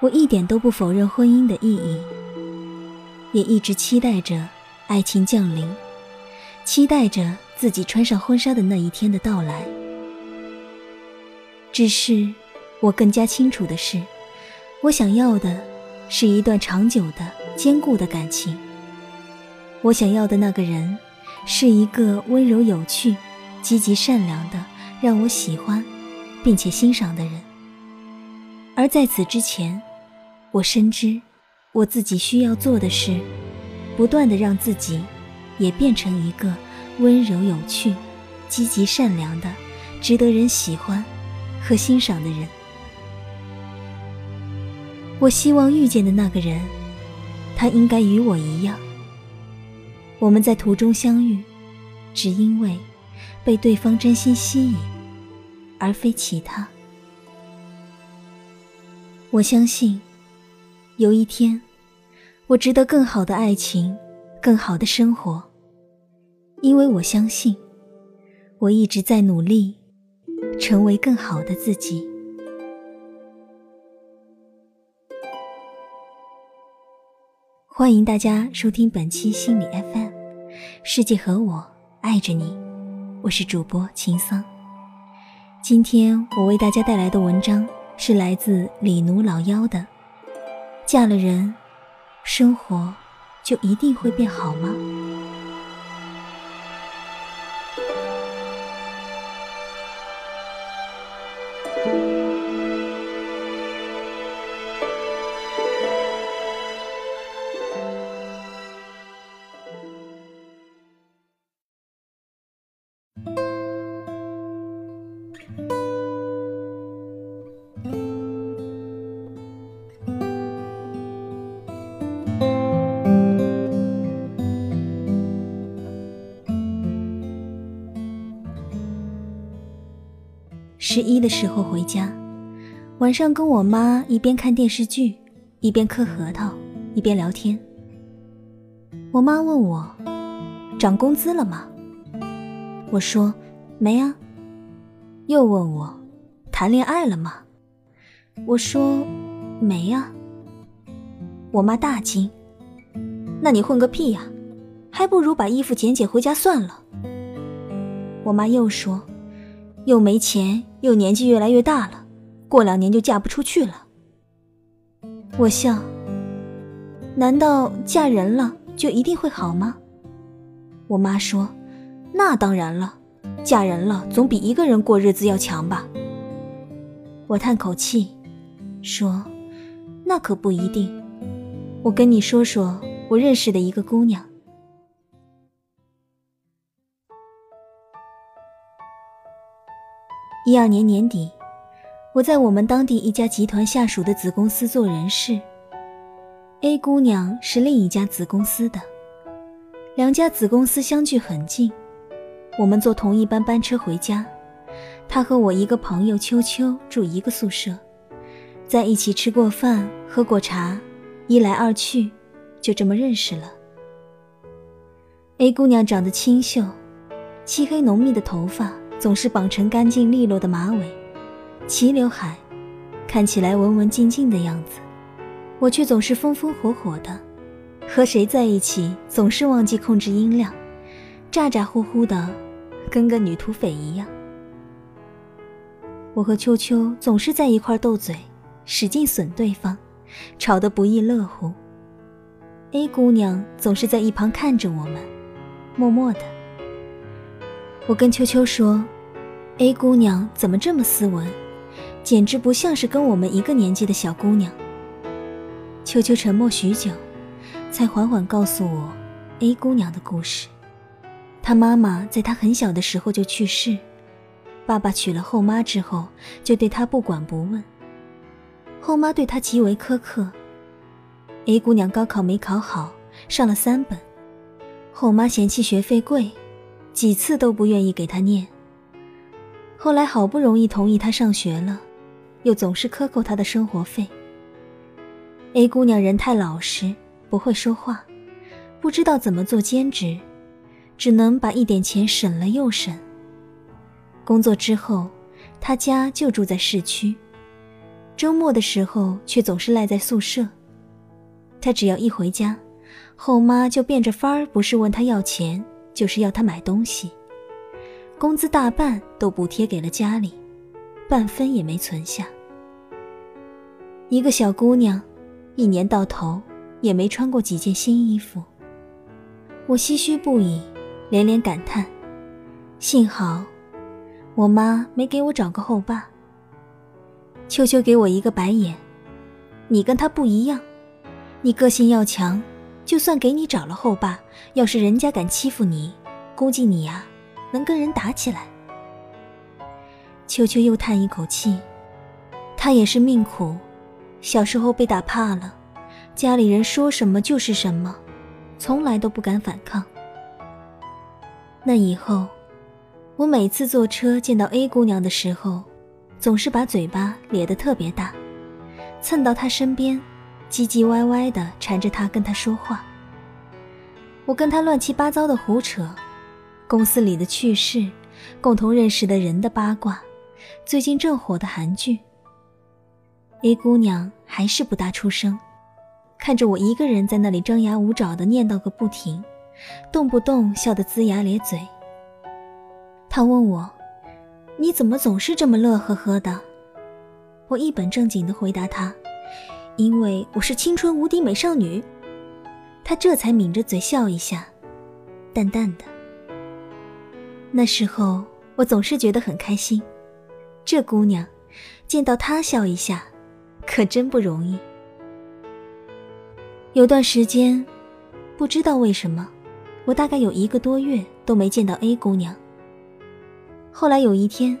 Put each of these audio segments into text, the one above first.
我一点都不否认婚姻的意义，也一直期待着爱情降临，期待着自己穿上婚纱的那一天的到来。只是，我更加清楚的是，我想要的是一段长久的、坚固的感情。我想要的那个人，是一个温柔有趣、积极善良的，让我喜欢，并且欣赏的人。而在此之前，我深知，我自己需要做的是，不断的让自己，也变成一个温柔有趣、积极善良的、值得人喜欢和欣赏的人。我希望遇见的那个人，他应该与我一样。我们在途中相遇，只因为被对方真心吸引，而非其他。我相信。有一天，我值得更好的爱情，更好的生活。因为我相信，我一直在努力，成为更好的自己。欢迎大家收听本期心理 FM，世界和我爱着你，我是主播秦桑。今天我为大家带来的文章是来自李奴老妖的。嫁了人，生活就一定会变好吗？一的时候回家，晚上跟我妈一边看电视剧，一边嗑核桃，一边聊天。我妈问我：“涨工资了吗？”我说：“没啊。”又问我：“谈恋爱了吗？”我说：“没啊。”我妈大惊：“那你混个屁呀？还不如把衣服捡捡回家算了。”我妈又说：“又没钱。”又年纪越来越大了，过两年就嫁不出去了。我笑，难道嫁人了就一定会好吗？我妈说：“那当然了，嫁人了总比一个人过日子要强吧。”我叹口气，说：“那可不一定。我跟你说说我认识的一个姑娘。”一二年年底，我在我们当地一家集团下属的子公司做人事。A 姑娘是另一家子公司的，两家子公司相距很近，我们坐同一班班车回家。她和我一个朋友秋秋住一个宿舍，在一起吃过饭、喝过茶，一来二去，就这么认识了。A 姑娘长得清秀，漆黑浓密的头发。总是绑成干净利落的马尾，齐刘海，看起来文文静静的样子。我却总是风风火火的，和谁在一起总是忘记控制音量，咋咋呼呼的，跟个女土匪一样。我和秋秋总是在一块斗嘴，使劲损对方，吵得不亦乐乎。A 姑娘总是在一旁看着我们，默默的。我跟秋秋说：“A 姑娘怎么这么斯文，简直不像是跟我们一个年纪的小姑娘。”秋秋沉默许久，才缓缓告诉我 A 姑娘的故事。她妈妈在她很小的时候就去世，爸爸娶了后妈之后，就对她不管不问。后妈对她极为苛刻。A 姑娘高考没考好，上了三本，后妈嫌弃学费贵。几次都不愿意给她念。后来好不容易同意他上学了，又总是克扣他的生活费。A 姑娘人太老实，不会说话，不知道怎么做兼职，只能把一点钱省了又省。工作之后，她家就住在市区，周末的时候却总是赖在宿舍。她只要一回家，后妈就变着法儿，不是问她要钱，就是要她买东西。工资大半都补贴给了家里，半分也没存下。一个小姑娘，一年到头也没穿过几件新衣服。我唏嘘不已，连连感叹：幸好我妈没给我找个后爸。秋秋给我一个白眼：“你跟他不一样，你个性要强，就算给你找了后爸，要是人家敢欺负你，估计你呀能跟人打起来。”秋秋又叹一口气：“她也是命苦。”小时候被打怕了，家里人说什么就是什么，从来都不敢反抗。那以后，我每次坐车见到 A 姑娘的时候，总是把嘴巴咧得特别大，蹭到她身边，唧唧歪歪的缠着她跟她说话。我跟她乱七八糟的胡扯，公司里的趣事，共同认识的人的八卦，最近正火的韩剧。A 姑娘还是不大出声，看着我一个人在那里张牙舞爪的念叨个不停，动不动笑得龇牙咧嘴。她问我：“你怎么总是这么乐呵呵的？”我一本正经的回答她：“因为我是青春无敌美少女。”她这才抿着嘴笑一下，淡淡的。那时候我总是觉得很开心，这姑娘见到她笑一下。可真不容易。有段时间，不知道为什么，我大概有一个多月都没见到 A 姑娘。后来有一天，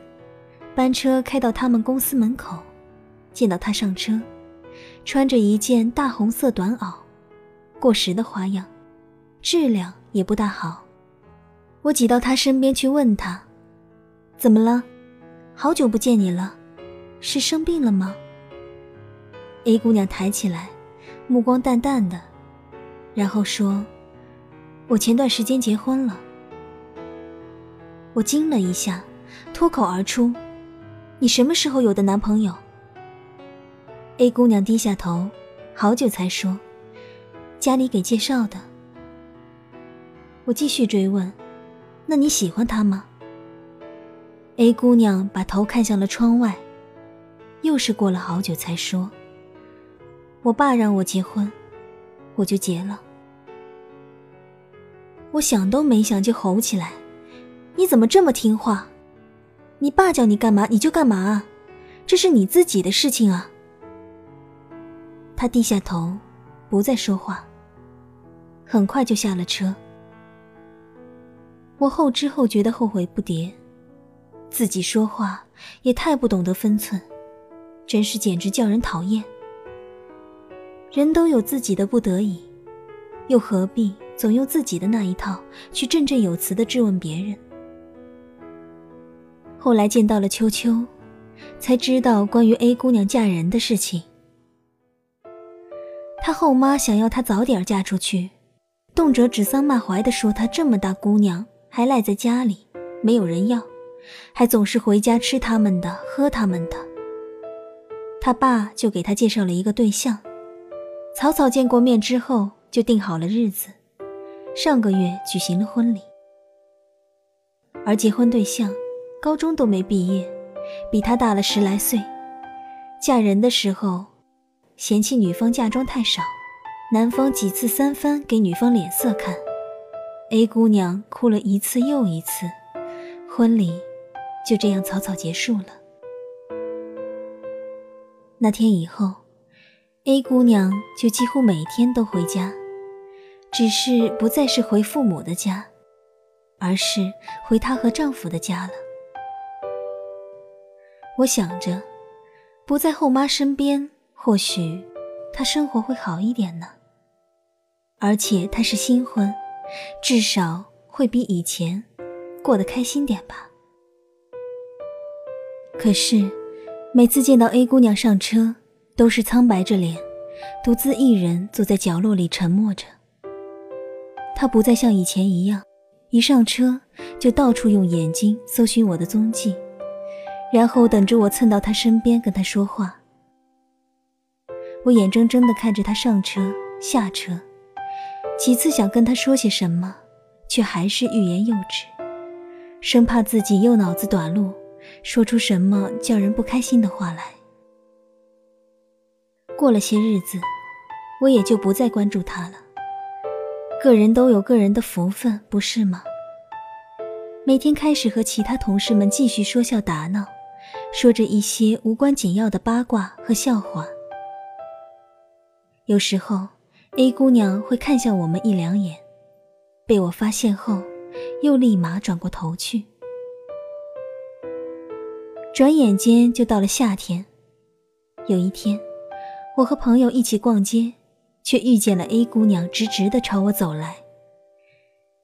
班车开到他们公司门口，见到她上车，穿着一件大红色短袄，过时的花样，质量也不大好。我挤到她身边去问她：“怎么了？好久不见你了，是生病了吗？” A 姑娘抬起来，目光淡淡的，然后说：“我前段时间结婚了。”我惊了一下，脱口而出：“你什么时候有的男朋友？”A 姑娘低下头，好久才说：“家里给介绍的。”我继续追问：“那你喜欢他吗？”A 姑娘把头看向了窗外，又是过了好久才说。我爸让我结婚，我就结了。我想都没想就吼起来：“你怎么这么听话？你爸叫你干嘛你就干嘛啊？这是你自己的事情啊！”他低下头，不再说话，很快就下了车。我后知后觉的后悔不迭，自己说话也太不懂得分寸，真是简直叫人讨厌。人都有自己的不得已，又何必总用自己的那一套去振振有词的质问别人？后来见到了秋秋，才知道关于 A 姑娘嫁人的事情。她后妈想要她早点嫁出去，动辄指桑骂槐的说她这么大姑娘还赖在家里，没有人要，还总是回家吃他们的喝他们的。他爸就给他介绍了一个对象。草草见过面之后，就定好了日子，上个月举行了婚礼。而结婚对象，高中都没毕业，比他大了十来岁。嫁人的时候，嫌弃女方嫁妆太少，男方几次三番给女方脸色看，A 姑娘哭了一次又一次，婚礼就这样草草结束了。那天以后。A 姑娘就几乎每天都回家，只是不再是回父母的家，而是回她和丈夫的家了。我想着，不在后妈身边，或许她生活会好一点呢。而且她是新婚，至少会比以前过得开心点吧。可是，每次见到 A 姑娘上车。都是苍白着脸，独自一人坐在角落里沉默着。他不再像以前一样，一上车就到处用眼睛搜寻我的踪迹，然后等着我蹭到他身边跟他说话。我眼睁睁地看着他上车下车，几次想跟他说些什么，却还是欲言又止，生怕自己又脑子短路，说出什么叫人不开心的话来。过了些日子，我也就不再关注他了。个人都有个人的福分，不是吗？每天开始和其他同事们继续说笑打闹，说着一些无关紧要的八卦和笑话。有时候，A 姑娘会看向我们一两眼，被我发现后，又立马转过头去。转眼间就到了夏天。有一天，我和朋友一起逛街，却遇见了 A 姑娘直直的朝我走来。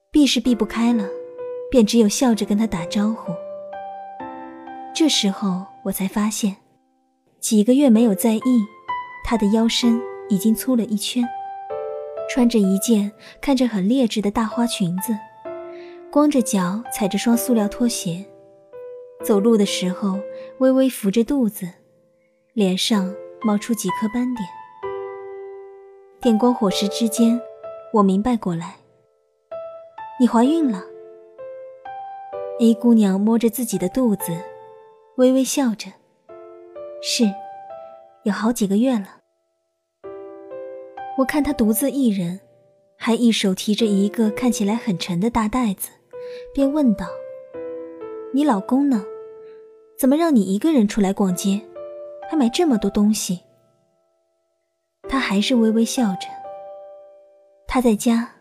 避是避不开了，便只有笑着跟她打招呼。这时候我才发现，几个月没有在意，她的腰身。已经粗了一圈，穿着一件看着很劣质的大花裙子，光着脚踩着双塑料拖鞋，走路的时候微微扶着肚子，脸上冒出几颗斑点。电光火石之间，我明白过来，你怀孕了。A 姑娘摸着自己的肚子，微微笑着，是，有好几个月了。我看他独自一人，还一手提着一个看起来很沉的大袋子，便问道：“你老公呢？怎么让你一个人出来逛街，还买这么多东西？”他还是微微笑着。他在家，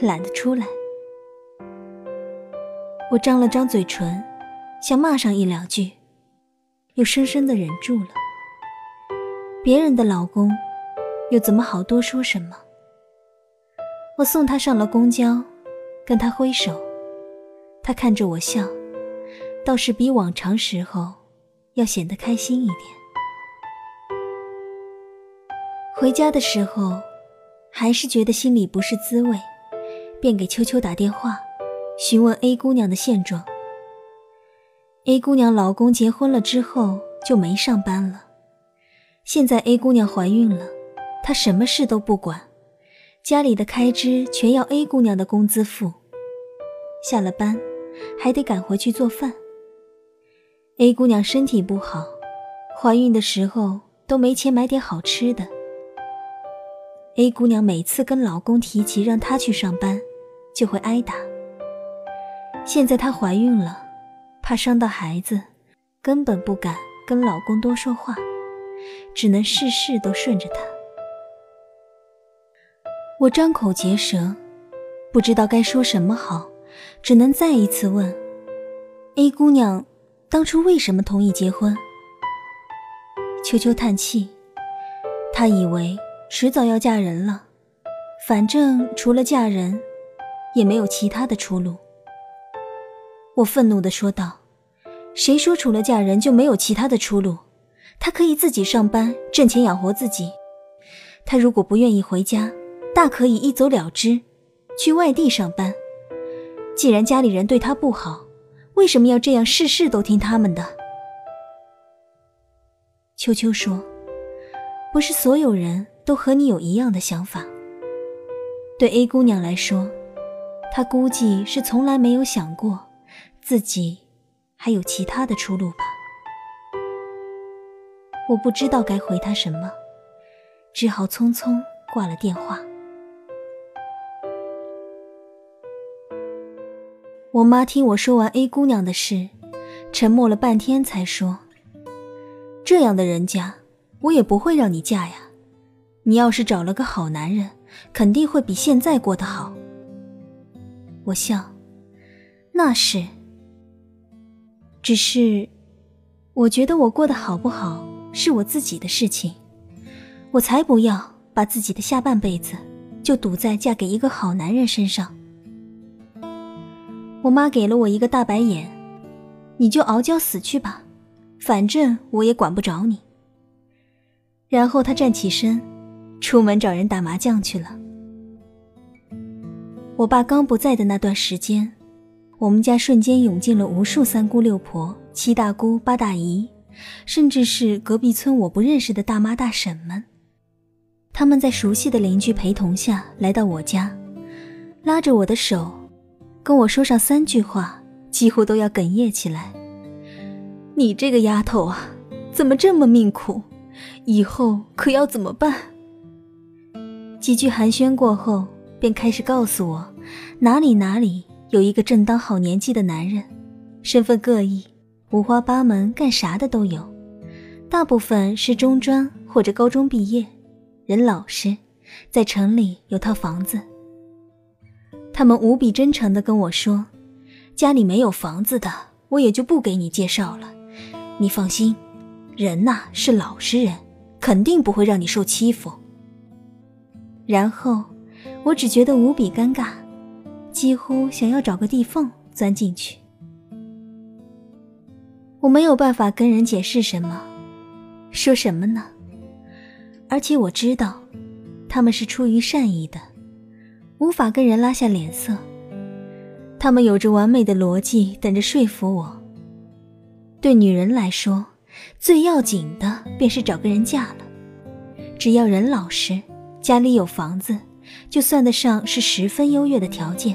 懒得出来。我张了张嘴唇，想骂上一两句，又深深的忍住了。别人的老公。又怎么好多说什么？我送他上了公交，跟他挥手，他看着我笑，倒是比往常时候要显得开心一点。回家的时候，还是觉得心里不是滋味，便给秋秋打电话，询问 A 姑娘的现状。A 姑娘老公结婚了之后就没上班了，现在 A 姑娘怀孕了。他什么事都不管，家里的开支全要 A 姑娘的工资付，下了班还得赶回去做饭。A 姑娘身体不好，怀孕的时候都没钱买点好吃的。A 姑娘每次跟老公提起让她去上班，就会挨打。现在她怀孕了，怕伤到孩子，根本不敢跟老公多说话，只能事事都顺着他。我张口结舌，不知道该说什么好，只能再一次问：“A 姑娘，当初为什么同意结婚？”秋秋叹气，她以为迟早要嫁人了，反正除了嫁人，也没有其他的出路。我愤怒地说道：“谁说除了嫁人就没有其他的出路？她可以自己上班挣钱养活自己。她如果不愿意回家。”大可以一走了之，去外地上班。既然家里人对他不好，为什么要这样事事都听他们的？秋秋说：“不是所有人都和你有一样的想法。对 A 姑娘来说，她估计是从来没有想过自己还有其他的出路吧。”我不知道该回她什么，只好匆匆挂了电话。我妈听我说完 A 姑娘的事，沉默了半天，才说：“这样的人家，我也不会让你嫁呀。你要是找了个好男人，肯定会比现在过得好。”我笑：“那是。只是，我觉得我过得好不好是我自己的事情，我才不要把自己的下半辈子就赌在嫁给一个好男人身上。”我妈给了我一个大白眼，你就熬娇死去吧，反正我也管不着你。然后她站起身，出门找人打麻将去了。我爸刚不在的那段时间，我们家瞬间涌进了无数三姑六婆、七大姑八大姨，甚至是隔壁村我不认识的大妈大婶们。他们在熟悉的邻居陪同下来到我家，拉着我的手，跟我说上三句话，几乎都要哽咽起来。你这个丫头啊，怎么这么命苦？以后可要怎么办？几句寒暄过后，便开始告诉我，哪里哪里有一个正当好年纪的男人，身份各异，五花八门，干啥的都有，大部分是中专或者高中毕业。人老实，在城里有套房子。他们无比真诚地跟我说：“家里没有房子的，我也就不给你介绍了。你放心，人呐是老实人，肯定不会让你受欺负。”然后，我只觉得无比尴尬，几乎想要找个地缝钻进去。我没有办法跟人解释什么，说什么呢？而且我知道，他们是出于善意的，无法跟人拉下脸色。他们有着完美的逻辑，等着说服我。对女人来说，最要紧的便是找个人嫁了。只要人老实，家里有房子，就算得上是十分优越的条件，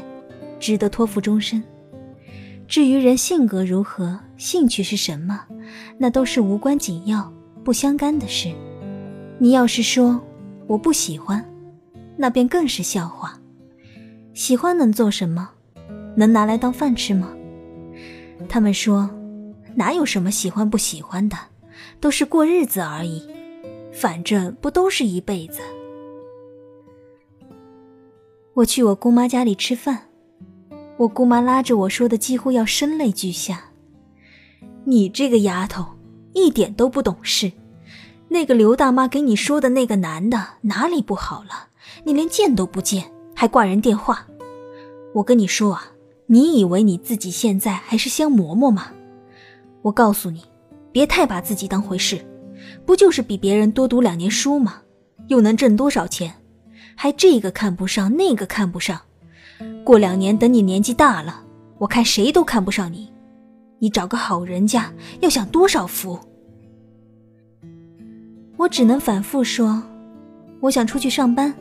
值得托付终身。至于人性格如何，兴趣是什么，那都是无关紧要、不相干的事。你要是说我不喜欢，那便更是笑话。喜欢能做什么？能拿来当饭吃吗？他们说，哪有什么喜欢不喜欢的，都是过日子而已。反正不都是一辈子。我去我姑妈家里吃饭，我姑妈拉着我说的几乎要声泪俱下：“你这个丫头，一点都不懂事。”那个刘大妈给你说的那个男的哪里不好了？你连见都不见，还挂人电话。我跟你说啊，你以为你自己现在还是香嬷嬷吗？我告诉你，别太把自己当回事。不就是比别人多读两年书吗？又能挣多少钱？还这个看不上，那个看不上。过两年等你年纪大了，我看谁都看不上你。你找个好人家要享多少福？我只能反复说：“我想出去上班，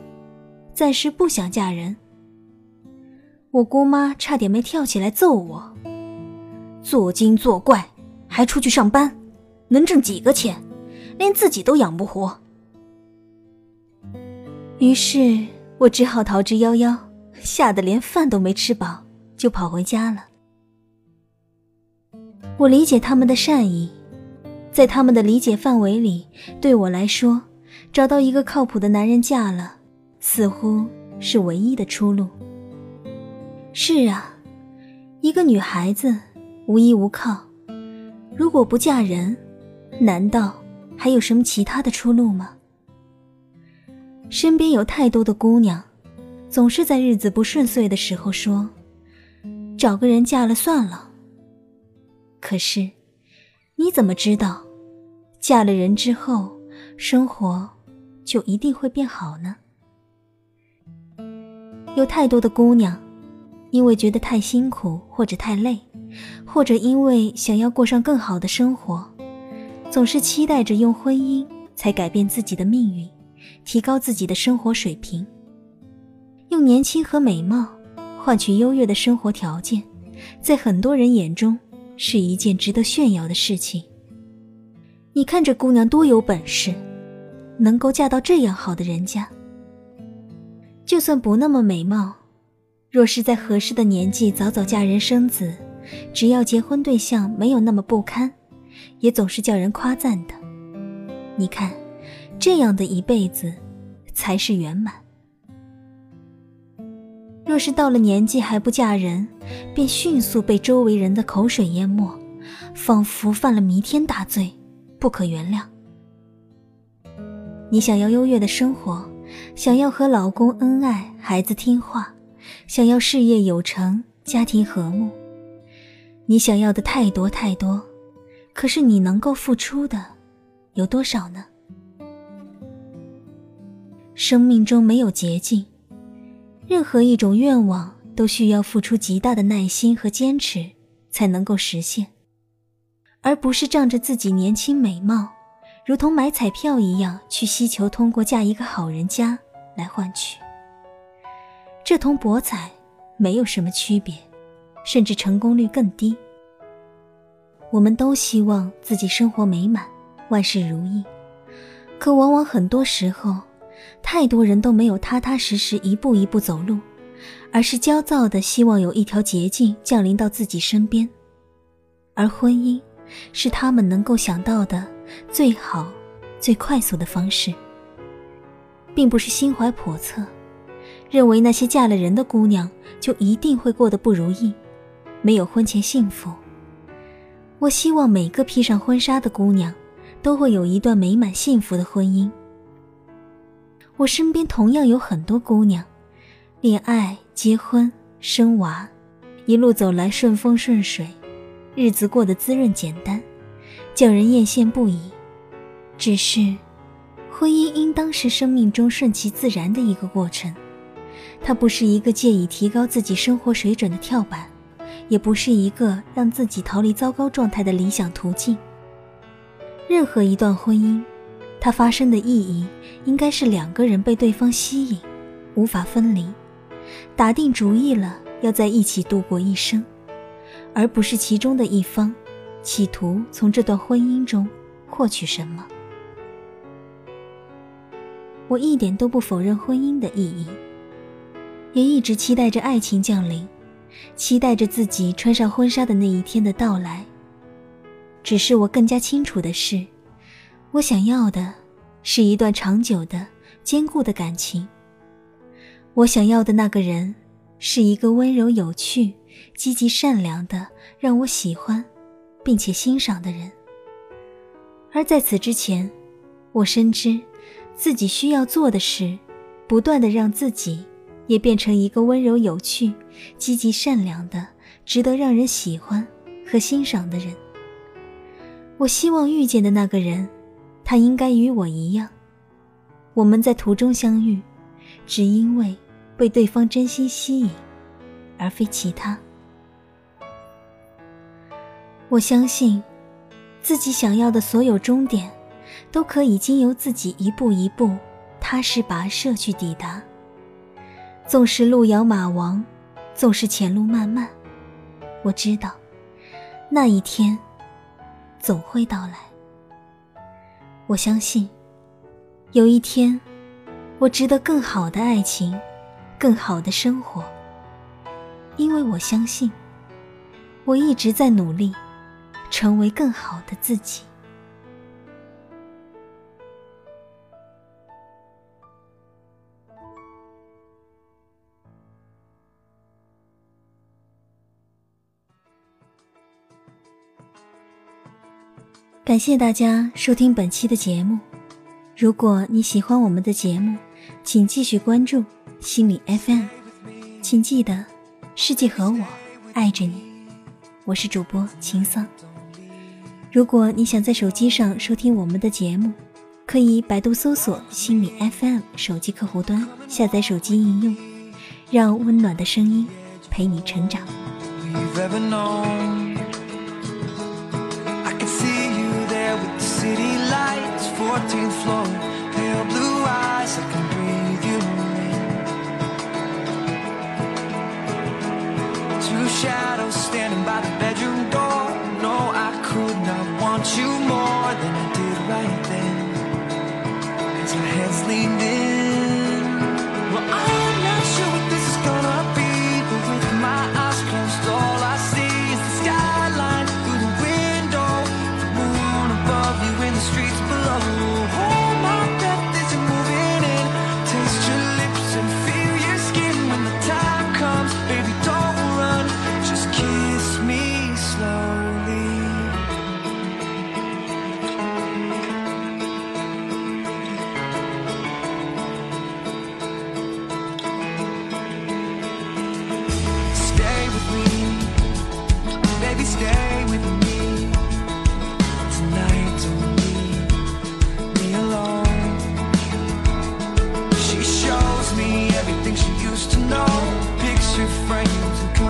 暂时不想嫁人。”我姑妈差点没跳起来揍我：“作精作怪，还出去上班，能挣几个钱？连自己都养不活。”于是我只好逃之夭夭，吓得连饭都没吃饱，就跑回家了。我理解他们的善意。在他们的理解范围里，对我来说，找到一个靠谱的男人嫁了，似乎是唯一的出路。是啊，一个女孩子无依无靠，如果不嫁人，难道还有什么其他的出路吗？身边有太多的姑娘，总是在日子不顺遂的时候说：“找个人嫁了算了。”可是，你怎么知道？嫁了人之后，生活就一定会变好呢？有太多的姑娘，因为觉得太辛苦，或者太累，或者因为想要过上更好的生活，总是期待着用婚姻才改变自己的命运，提高自己的生活水平，用年轻和美貌换取优越的生活条件，在很多人眼中是一件值得炫耀的事情。你看这姑娘多有本事，能够嫁到这样好的人家。就算不那么美貌，若是在合适的年纪早早嫁人生子，只要结婚对象没有那么不堪，也总是叫人夸赞的。你看，这样的一辈子才是圆满。若是到了年纪还不嫁人，便迅速被周围人的口水淹没，仿佛犯了弥天大罪。不可原谅。你想要优越的生活，想要和老公恩爱、孩子听话，想要事业有成、家庭和睦，你想要的太多太多，可是你能够付出的有多少呢？生命中没有捷径，任何一种愿望都需要付出极大的耐心和坚持才能够实现，而不是仗着自己年轻美貌，如同买彩票一样去希求通过嫁一个好人家来换取。这同博彩没有什么区别，甚至成功率更低。我们都希望自己生活美满，万事如意，可往往很多时候，太多人都没有踏踏实实一步一步走路，而是焦躁的希望有一条捷径降临到自己身边，而婚姻是他们能够想到的最好、最快速的方式，并不是心怀叵测。认为那些嫁了人的姑娘就一定会过得不如意，没有婚前幸福。我希望每个披上婚纱的姑娘，都会有一段美满幸福的婚姻。我身边同样有很多姑娘，恋爱、结婚、生娃，一路走来顺风顺水，日子过得滋润简单，叫人艳羡不已。只是，婚姻应当是生命中顺其自然的一个过程。它不是一个借以提高自己生活水准的跳板，也不是一个让自己逃离糟糕状态的理想途径。任何一段婚姻，它发生的意义应该是两个人被对方吸引，无法分离，打定主意了要在一起度过一生，而不是其中的一方企图从这段婚姻中获取什么。我一点都不否认婚姻的意义。也一直期待着爱情降临，期待着自己穿上婚纱的那一天的到来。只是我更加清楚的是，我想要的是一段长久的、坚固的感情。我想要的那个人，是一个温柔、有趣、积极、善良的，让我喜欢，并且欣赏的人。而在此之前，我深知，自己需要做的事，不断的让自己。也变成一个温柔、有趣、积极、善良的、值得让人喜欢和欣赏的人。我希望遇见的那个人，他应该与我一样，我们在途中相遇，只因为被对方真心吸引，而非其他。我相信，自己想要的所有终点，都可以经由自己一步一步、踏实跋涉去抵达。纵使路遥马亡，纵使前路漫漫，我知道，那一天总会到来。我相信，有一天，我值得更好的爱情，更好的生活。因为我相信，我一直在努力，成为更好的自己。感谢大家收听本期的节目。如果你喜欢我们的节目，请继续关注心理 FM。请记得，世界和我爱着你。我是主播秦桑。如果你想在手机上收听我们的节目，可以百度搜索心理 FM 手机客户端，下载手机应用，让温暖的声音陪你成长。City lights, 14th floor, pale blue eyes, I can breathe you in. Two shadows standing by the bedroom door. No, I could not want you more than I did right then. As our heads leaned in,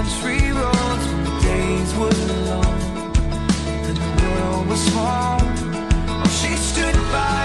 country roads when the days were long and the world was small. Oh, she stood by